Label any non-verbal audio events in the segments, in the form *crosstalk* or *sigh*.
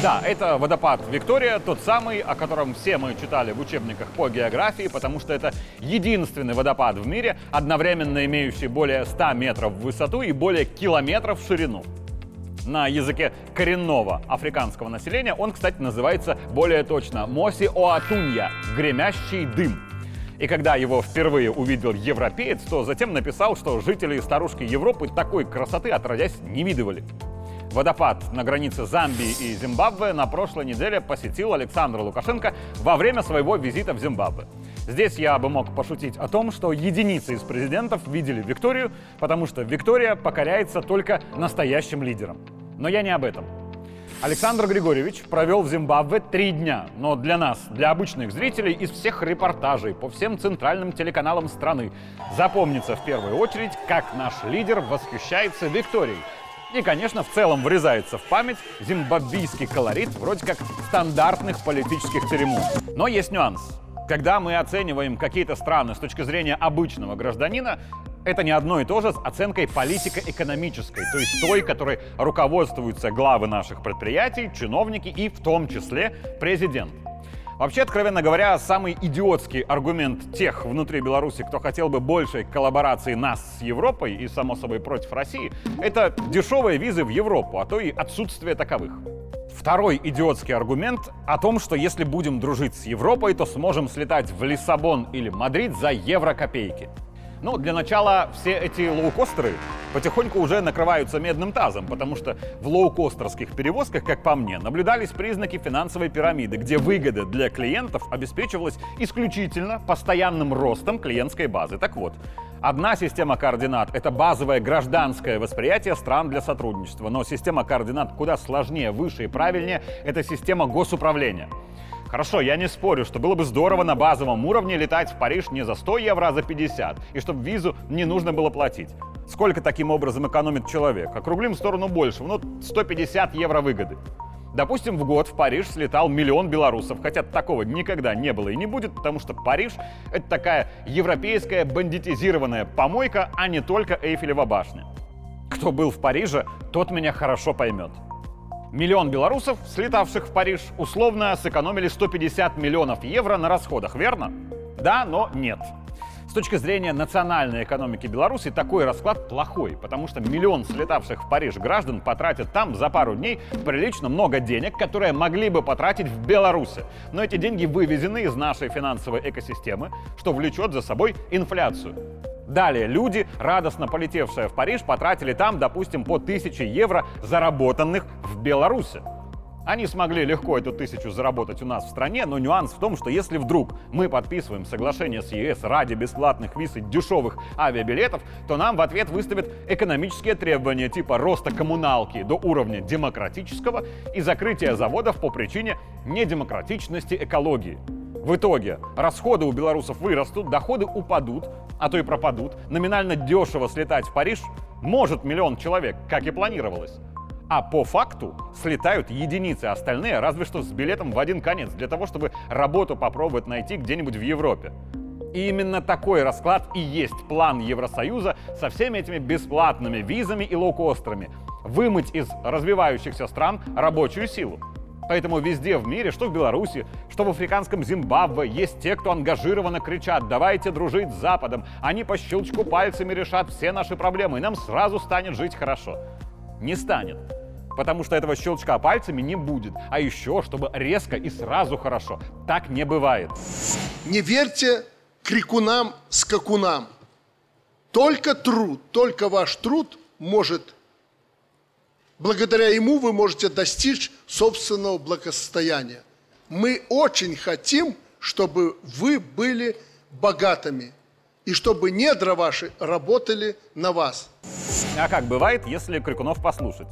Да, это водопад Виктория, тот самый, о котором все мы читали в учебниках по географии, потому что это единственный водопад в мире, одновременно имеющий более 100 метров в высоту и более километров в ширину. На языке коренного африканского населения он, кстати, называется более точно Моси Оатунья – гремящий дым. И когда его впервые увидел европеец, то затем написал, что жители старушки Европы такой красоты отродясь не видывали. Водопад на границе Замбии и Зимбабве на прошлой неделе посетил Александр Лукашенко во время своего визита в Зимбабве. Здесь я бы мог пошутить о том, что единицы из президентов видели Викторию, потому что Виктория покоряется только настоящим лидерам. Но я не об этом. Александр Григорьевич провел в Зимбабве три дня, но для нас, для обычных зрителей, из всех репортажей по всем центральным телеканалам страны запомнится в первую очередь, как наш лидер восхищается Викторией – и, конечно, в целом врезается в память зимбабвийский колорит вроде как стандартных политических церемоний. Но есть нюанс. Когда мы оцениваем какие-то страны с точки зрения обычного гражданина, это не одно и то же с оценкой политико-экономической, то есть той, которой руководствуются главы наших предприятий, чиновники и в том числе президент. Вообще, откровенно говоря, самый идиотский аргумент тех внутри Беларуси, кто хотел бы большей коллаборации нас с Европой и, само собой, против России, это дешевые визы в Европу, а то и отсутствие таковых. Второй идиотский аргумент о том, что если будем дружить с Европой, то сможем слетать в Лиссабон или Мадрид за евро-копейки. Ну, для начала все эти лоукостеры потихоньку уже накрываются медным тазом, потому что в лоукостерских перевозках, как по мне, наблюдались признаки финансовой пирамиды, где выгода для клиентов обеспечивалась исключительно постоянным ростом клиентской базы. Так вот, Одна система координат — это базовое гражданское восприятие стран для сотрудничества, но система координат куда сложнее, выше и правильнее — это система госуправления. Хорошо, я не спорю, что было бы здорово на базовом уровне летать в Париж не за 100 евро, а за 50, и чтобы визу не нужно было платить. Сколько таким образом экономит человек? Округлим в сторону больше, ну 150 евро выгоды. Допустим, в год в Париж слетал миллион белорусов, хотя такого никогда не было и не будет, потому что Париж — это такая европейская бандитизированная помойка, а не только Эйфелева башня. Кто был в Париже, тот меня хорошо поймет. Миллион белорусов, слетавших в Париж, условно сэкономили 150 миллионов евро на расходах, верно? Да, но нет. С точки зрения национальной экономики Беларуси такой расклад плохой, потому что миллион слетавших в Париж граждан потратят там за пару дней прилично много денег, которые могли бы потратить в Беларуси. Но эти деньги вывезены из нашей финансовой экосистемы, что влечет за собой инфляцию. Далее люди, радостно полетевшие в Париж, потратили там, допустим, по 1000 евро, заработанных в Беларуси. Они смогли легко эту тысячу заработать у нас в стране, но нюанс в том, что если вдруг мы подписываем соглашение с ЕС ради бесплатных виз и дешевых авиабилетов, то нам в ответ выставят экономические требования типа роста коммуналки до уровня демократического и закрытия заводов по причине недемократичности экологии. В итоге расходы у белорусов вырастут, доходы упадут, а то и пропадут. Номинально дешево слетать в Париж может миллион человек, как и планировалось. А по факту слетают единицы, остальные разве что с билетом в один конец, для того, чтобы работу попробовать найти где-нибудь в Европе. И именно такой расклад и есть план Евросоюза со всеми этими бесплатными визами и лоукостерами. Вымыть из развивающихся стран рабочую силу. Поэтому везде в мире, что в Беларуси, что в африканском Зимбабве, есть те, кто ангажированно кричат «давайте дружить с Западом». Они по щелчку пальцами решат все наши проблемы, и нам сразу станет жить хорошо. Не станет. Потому что этого щелчка пальцами не будет. А еще, чтобы резко и сразу хорошо. Так не бывает. Не верьте крикунам, скакунам. Только труд, только ваш труд может Благодаря ему вы можете достичь собственного благосостояния. Мы очень хотим, чтобы вы были богатыми и чтобы недра ваши работали на вас. А как бывает, если крикунов послушать?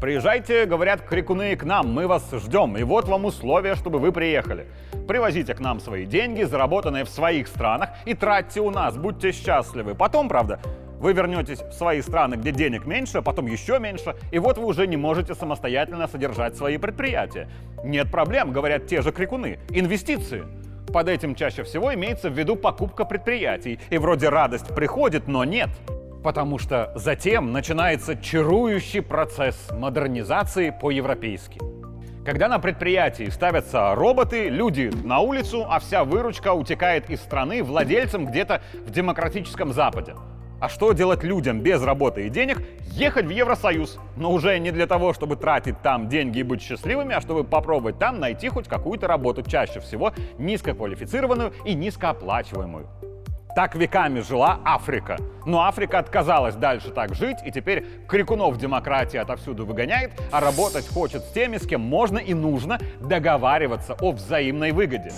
Приезжайте, говорят крикуны, к нам, мы вас ждем. И вот вам условия, чтобы вы приехали. Привозите к нам свои деньги, заработанные в своих странах, и тратьте у нас, будьте счастливы. Потом, правда, вы вернетесь в свои страны, где денег меньше, а потом еще меньше, и вот вы уже не можете самостоятельно содержать свои предприятия. Нет проблем, говорят те же крикуны. Инвестиции. Под этим чаще всего имеется в виду покупка предприятий. И вроде радость приходит, но нет. Потому что затем начинается чарующий процесс модернизации по-европейски. Когда на предприятии ставятся роботы, люди на улицу, а вся выручка утекает из страны владельцам где-то в демократическом Западе. А что делать людям без работы и денег? Ехать в Евросоюз. Но уже не для того, чтобы тратить там деньги и быть счастливыми, а чтобы попробовать там найти хоть какую-то работу, чаще всего низкоквалифицированную и низкооплачиваемую. Так веками жила Африка. Но Африка отказалась дальше так жить, и теперь крикунов демократии отовсюду выгоняет, а работать хочет с теми, с кем можно и нужно договариваться о взаимной выгоде.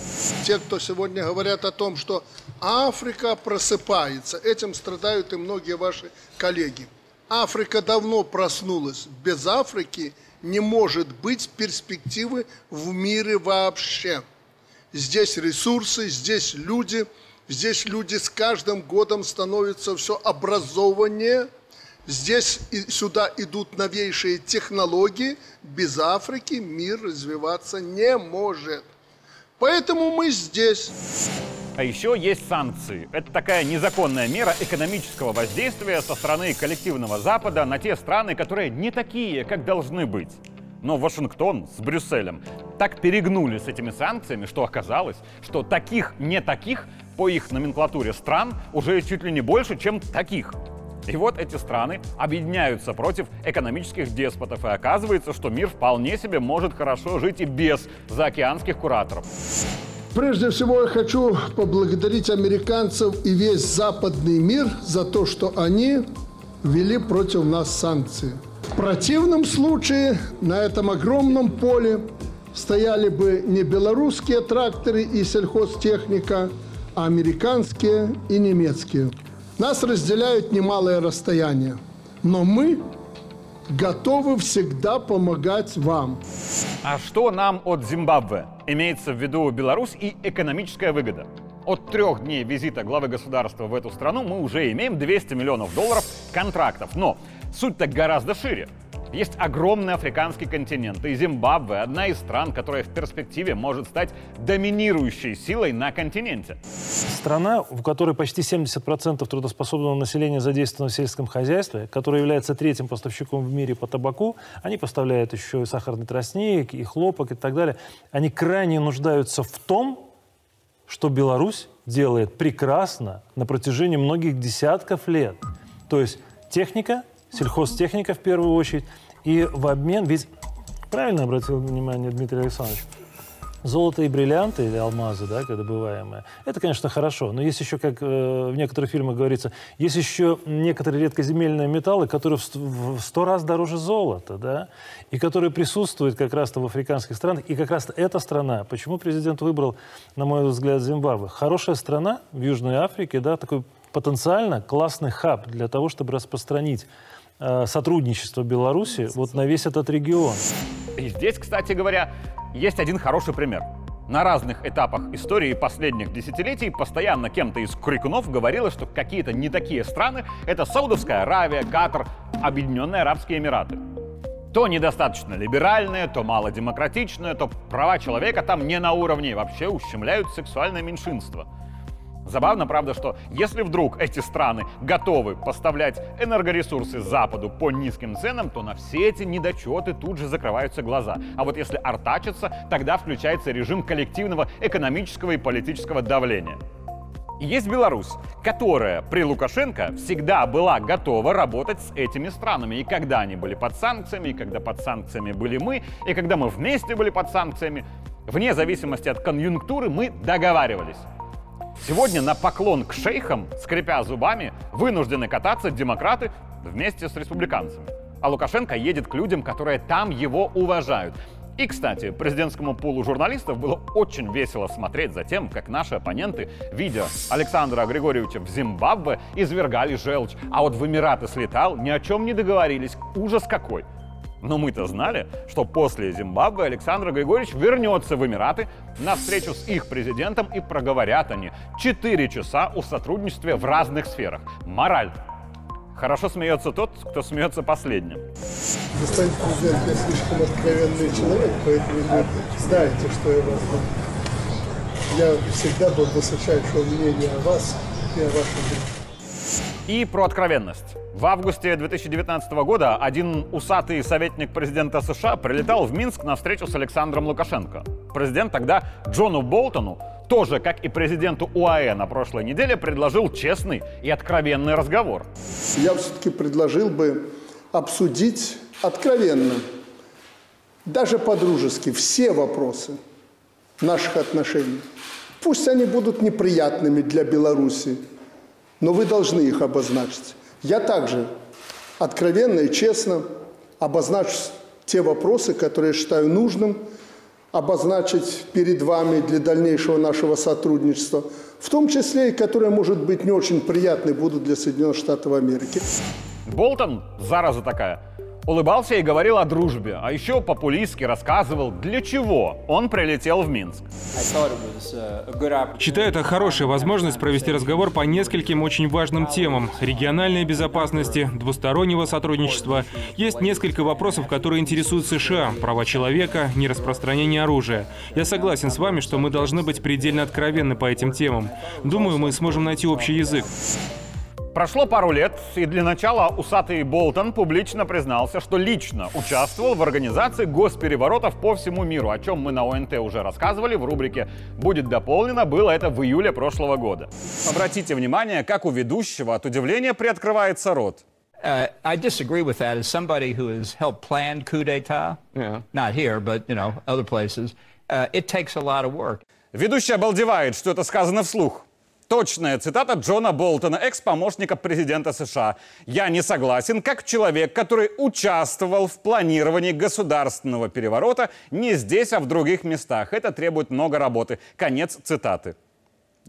Те, кто сегодня говорят о том, что Африка просыпается, этим страдают и многие ваши коллеги. Африка давно проснулась. Без Африки не может быть перспективы в мире вообще. Здесь ресурсы, здесь люди – Здесь люди с каждым годом становятся все образованнее. Здесь и сюда идут новейшие технологии. Без Африки мир развиваться не может. Поэтому мы здесь. А еще есть санкции. Это такая незаконная мера экономического воздействия со стороны коллективного Запада на те страны, которые не такие, как должны быть. Но Вашингтон с Брюсселем так перегнули с этими санкциями, что оказалось, что таких не таких по их номенклатуре стран уже чуть ли не больше, чем таких. И вот эти страны объединяются против экономических деспотов, и оказывается, что мир вполне себе может хорошо жить и без заокеанских кураторов. Прежде всего я хочу поблагодарить американцев и весь западный мир за то, что они ввели против нас санкции. В противном случае на этом огромном поле стояли бы не белорусские тракторы и сельхозтехника, а американские и немецкие. Нас разделяют немалое расстояние, но мы готовы всегда помогать вам. А что нам от Зимбабве? Имеется в виду Беларусь и экономическая выгода. От трех дней визита главы государства в эту страну мы уже имеем 200 миллионов долларов контрактов. Но суть-то гораздо шире. Есть огромный африканский континент, и Зимбабве – одна из стран, которая в перспективе может стать доминирующей силой на континенте. Страна, в которой почти 70% трудоспособного населения задействовано в сельском хозяйстве, которая является третьим поставщиком в мире по табаку, они поставляют еще и сахарный тростник, и хлопок и так далее, они крайне нуждаются в том, что Беларусь делает прекрасно на протяжении многих десятков лет. То есть техника, сельхозтехника в первую очередь, и в обмен, ведь правильно обратил внимание Дмитрий Александрович, золото и бриллианты или алмазы, да, добываемые, это, конечно, хорошо. Но есть еще, как э, в некоторых фильмах говорится, есть еще некоторые редкоземельные металлы, которые в сто раз дороже золота, да, и которые присутствуют как раз-то в африканских странах. И как раз эта страна, почему президент выбрал, на мой взгляд, Зимбабве? Хорошая страна в Южной Африке, да, такой потенциально классный хаб для того, чтобы распространить Э, сотрудничества Беларуси вот на весь этот регион. И здесь, кстати говоря, есть один хороший пример. На разных этапах истории последних десятилетий постоянно кем-то из крикунов говорилось, что какие-то не такие страны — это Саудовская Аравия, Катар, Объединенные Арабские Эмираты. То недостаточно либеральные, то мало демократичные, то права человека там не на уровне, вообще ущемляют сексуальное меньшинство — Забавно, правда, что если вдруг эти страны готовы поставлять энергоресурсы Западу по низким ценам, то на все эти недочеты тут же закрываются глаза. А вот если артачатся, тогда включается режим коллективного экономического и политического давления. Есть Беларусь, которая при Лукашенко всегда была готова работать с этими странами. И когда они были под санкциями, и когда под санкциями были мы, и когда мы вместе были под санкциями, вне зависимости от конъюнктуры мы договаривались. Сегодня на поклон к шейхам, скрипя зубами, вынуждены кататься демократы вместе с республиканцами. А Лукашенко едет к людям, которые там его уважают. И, кстати, президентскому пулу журналистов было очень весело смотреть за тем, как наши оппоненты, видя Александра Григорьевича в Зимбабве, извергали желчь. А вот в Эмираты слетал, ни о чем не договорились. Ужас какой! Но мы-то знали, что после Зимбабве Александр Григорьевич вернется в Эмираты на встречу с их президентом и проговорят они 4 часа о сотрудничестве в разных сферах. Мораль. Хорошо смеется тот, кто смеется последним. Господин президент, я слишком откровенный человек, поэтому вы знаете, что я вас Я всегда был высочайшего мнения о вас и о вашем И про откровенность. В августе 2019 года один усатый советник президента США прилетал в Минск на встречу с Александром Лукашенко. Президент тогда Джону Болтону, тоже, как и президенту УАЭ на прошлой неделе, предложил честный и откровенный разговор. Я все-таки предложил бы обсудить откровенно, даже по-дружески, все вопросы наших отношений. Пусть они будут неприятными для Беларуси, но вы должны их обозначить. Я также откровенно и честно обозначу те вопросы, которые считаю нужным обозначить перед вами для дальнейшего нашего сотрудничества, в том числе и которые, может быть, не очень приятны будут для Соединенных Штатов Америки. Болтон, зараза такая, улыбался и говорил о дружбе, а еще популистски рассказывал, для чего он прилетел в Минск. Считаю это хорошая возможность провести разговор по нескольким очень важным темам – региональной безопасности, двустороннего сотрудничества. Есть несколько вопросов, которые интересуют США – права человека, нераспространение оружия. Я согласен с вами, что мы должны быть предельно откровенны по этим темам. Думаю, мы сможем найти общий язык. Прошло пару лет, и для начала усатый Болтон публично признался, что лично участвовал в организации госпереворотов по всему миру, о чем мы на ОНТ уже рассказывали в рубрике «Будет дополнено», было это в июле прошлого года. Обратите внимание, как у ведущего от удивления приоткрывается рот. Uh, I disagree with that as somebody who has helped plan coup d'etat, yeah. not here, but, you know, other places. Uh, it takes a lot of work. Ведущий обалдевает, что это сказано вслух. Точная цитата Джона Болтона, экс-помощника президента США. «Я не согласен, как человек, который участвовал в планировании государственного переворота не здесь, а в других местах. Это требует много работы». Конец цитаты.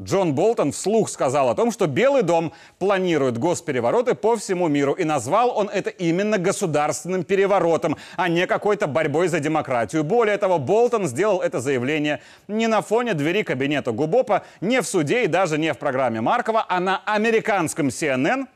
Джон Болтон вслух сказал о том, что Белый дом планирует госперевороты по всему миру. И назвал он это именно государственным переворотом, а не какой-то борьбой за демократию. Более того, Болтон сделал это заявление не на фоне двери кабинета Губопа, не в суде и даже не в программе Маркова, а на американском CNN –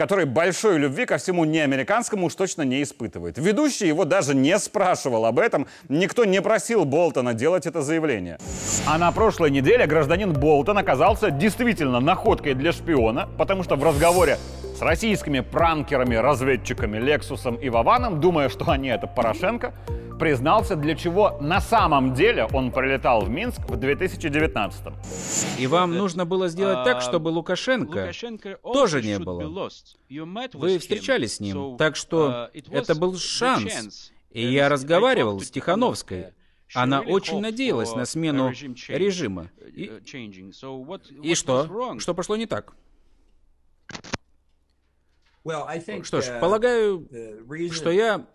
который большой любви ко всему неамериканскому уж точно не испытывает. Ведущий его даже не спрашивал об этом, никто не просил Болтона делать это заявление. А на прошлой неделе гражданин Болтон оказался действительно находкой для шпиона, потому что в разговоре с российскими пранкерами, разведчиками Лексусом и Вованом, думая, что они это Порошенко, признался, для чего на самом деле он прилетал в Минск в 2019 -м. И вам нужно было сделать так, чтобы Лукашенко тоже не было. Вы встречались с ним, так что это был шанс. И я разговаривал с Тихановской. Она очень надеялась на смену режима. И, и что? Что пошло не так? Что ж, полагаю, что я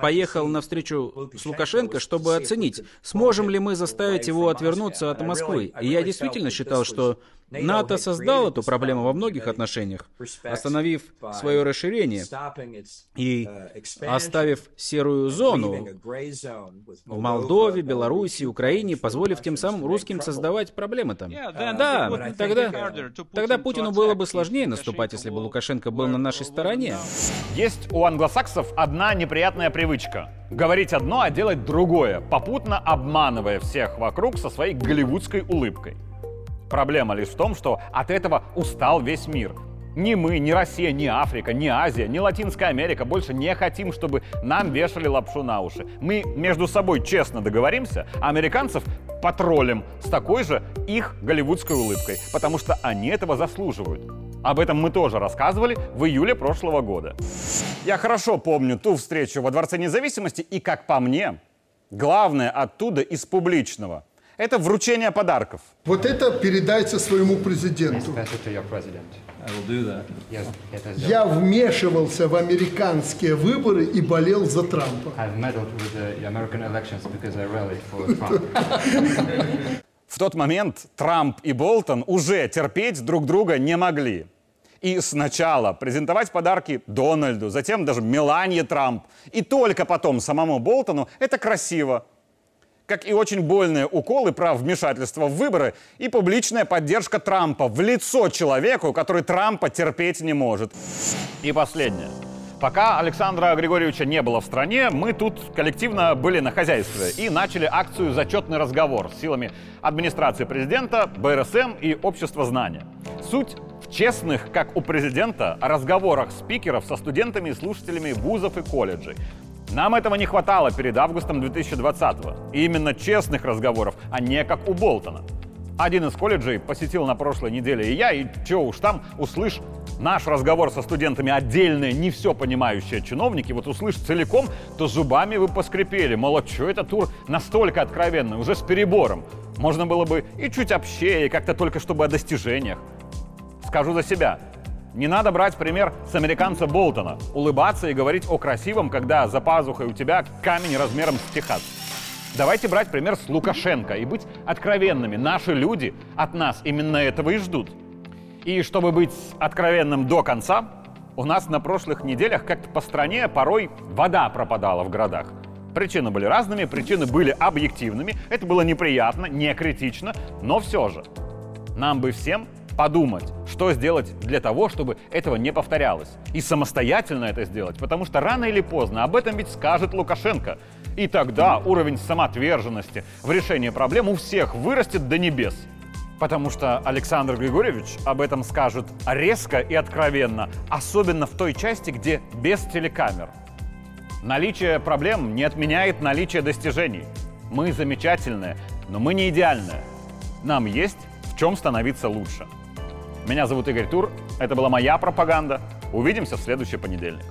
поехал на встречу с Лукашенко, чтобы оценить, сможем ли мы заставить его отвернуться от Москвы. И я действительно считал, что НАТО создал эту проблему во многих отношениях, остановив свое расширение и оставив серую зону в Молдове, Беларуси, Украине, позволив тем самым русским создавать проблемы там. Да, тогда, тогда Путину было бы сложнее наступать, если бы Лукашенко был на нашей стороне. Есть у англосаксов одна неприятная привычка — говорить одно, а делать другое, попутно обманывая всех вокруг со своей голливудской улыбкой. Проблема лишь в том, что от этого устал весь мир. Ни мы, ни Россия, ни Африка, ни Азия, ни Латинская Америка больше не хотим, чтобы нам вешали лапшу на уши. Мы между собой честно договоримся, а американцев потроллим с такой же их голливудской улыбкой, потому что они этого заслуживают. Об этом мы тоже рассказывали в июле прошлого года. Я хорошо помню ту встречу во Дворце независимости, и, как по мне, главное оттуда из публичного – это вручение подарков. Вот это передайте своему президенту. Я вмешивался в американские выборы и болел за Трампа. *laughs* В тот момент Трамп и Болтон уже терпеть друг друга не могли. И сначала презентовать подарки Дональду, затем даже Меланье Трамп, и только потом самому Болтону – это красиво. Как и очень больные уколы про вмешательство в выборы и публичная поддержка Трампа в лицо человеку, который Трампа терпеть не может. И последнее. Пока Александра Григорьевича не было в стране, мы тут коллективно были на хозяйстве и начали акцию «Зачетный разговор» с силами администрации президента, БРСМ и общества знания. Суть в честных, как у президента, разговорах спикеров со студентами и слушателями вузов и колледжей. Нам этого не хватало перед августом 2020-го. И именно честных разговоров, а не как у Болтона. Один из колледжей посетил на прошлой неделе и я, и чё уж там, услышь наш разговор со студентами отдельные, не все понимающие чиновники, вот услышь целиком, то зубами вы поскрипели. Мол, а что это тур настолько откровенный, уже с перебором. Можно было бы и чуть общее, и как-то только чтобы о достижениях. Скажу за себя, не надо брать пример с американца Болтона. Улыбаться и говорить о красивом, когда за пазухой у тебя камень размером с Техас. Давайте брать пример с Лукашенко и быть откровенными. Наши люди от нас именно этого и ждут. И чтобы быть откровенным до конца, у нас на прошлых неделях как-то по стране порой вода пропадала в городах. Причины были разными, причины были объективными. Это было неприятно, не критично, но все же. Нам бы всем подумать, что сделать для того, чтобы этого не повторялось. И самостоятельно это сделать, потому что рано или поздно об этом ведь скажет Лукашенко. И тогда уровень самоотверженности в решении проблем у всех вырастет до небес. Потому что Александр Григорьевич об этом скажет резко и откровенно, особенно в той части, где без телекамер. Наличие проблем не отменяет наличие достижений. Мы замечательные, но мы не идеальные. Нам есть в чем становиться лучше. Меня зовут Игорь Тур. Это была моя пропаганда. Увидимся в следующий понедельник.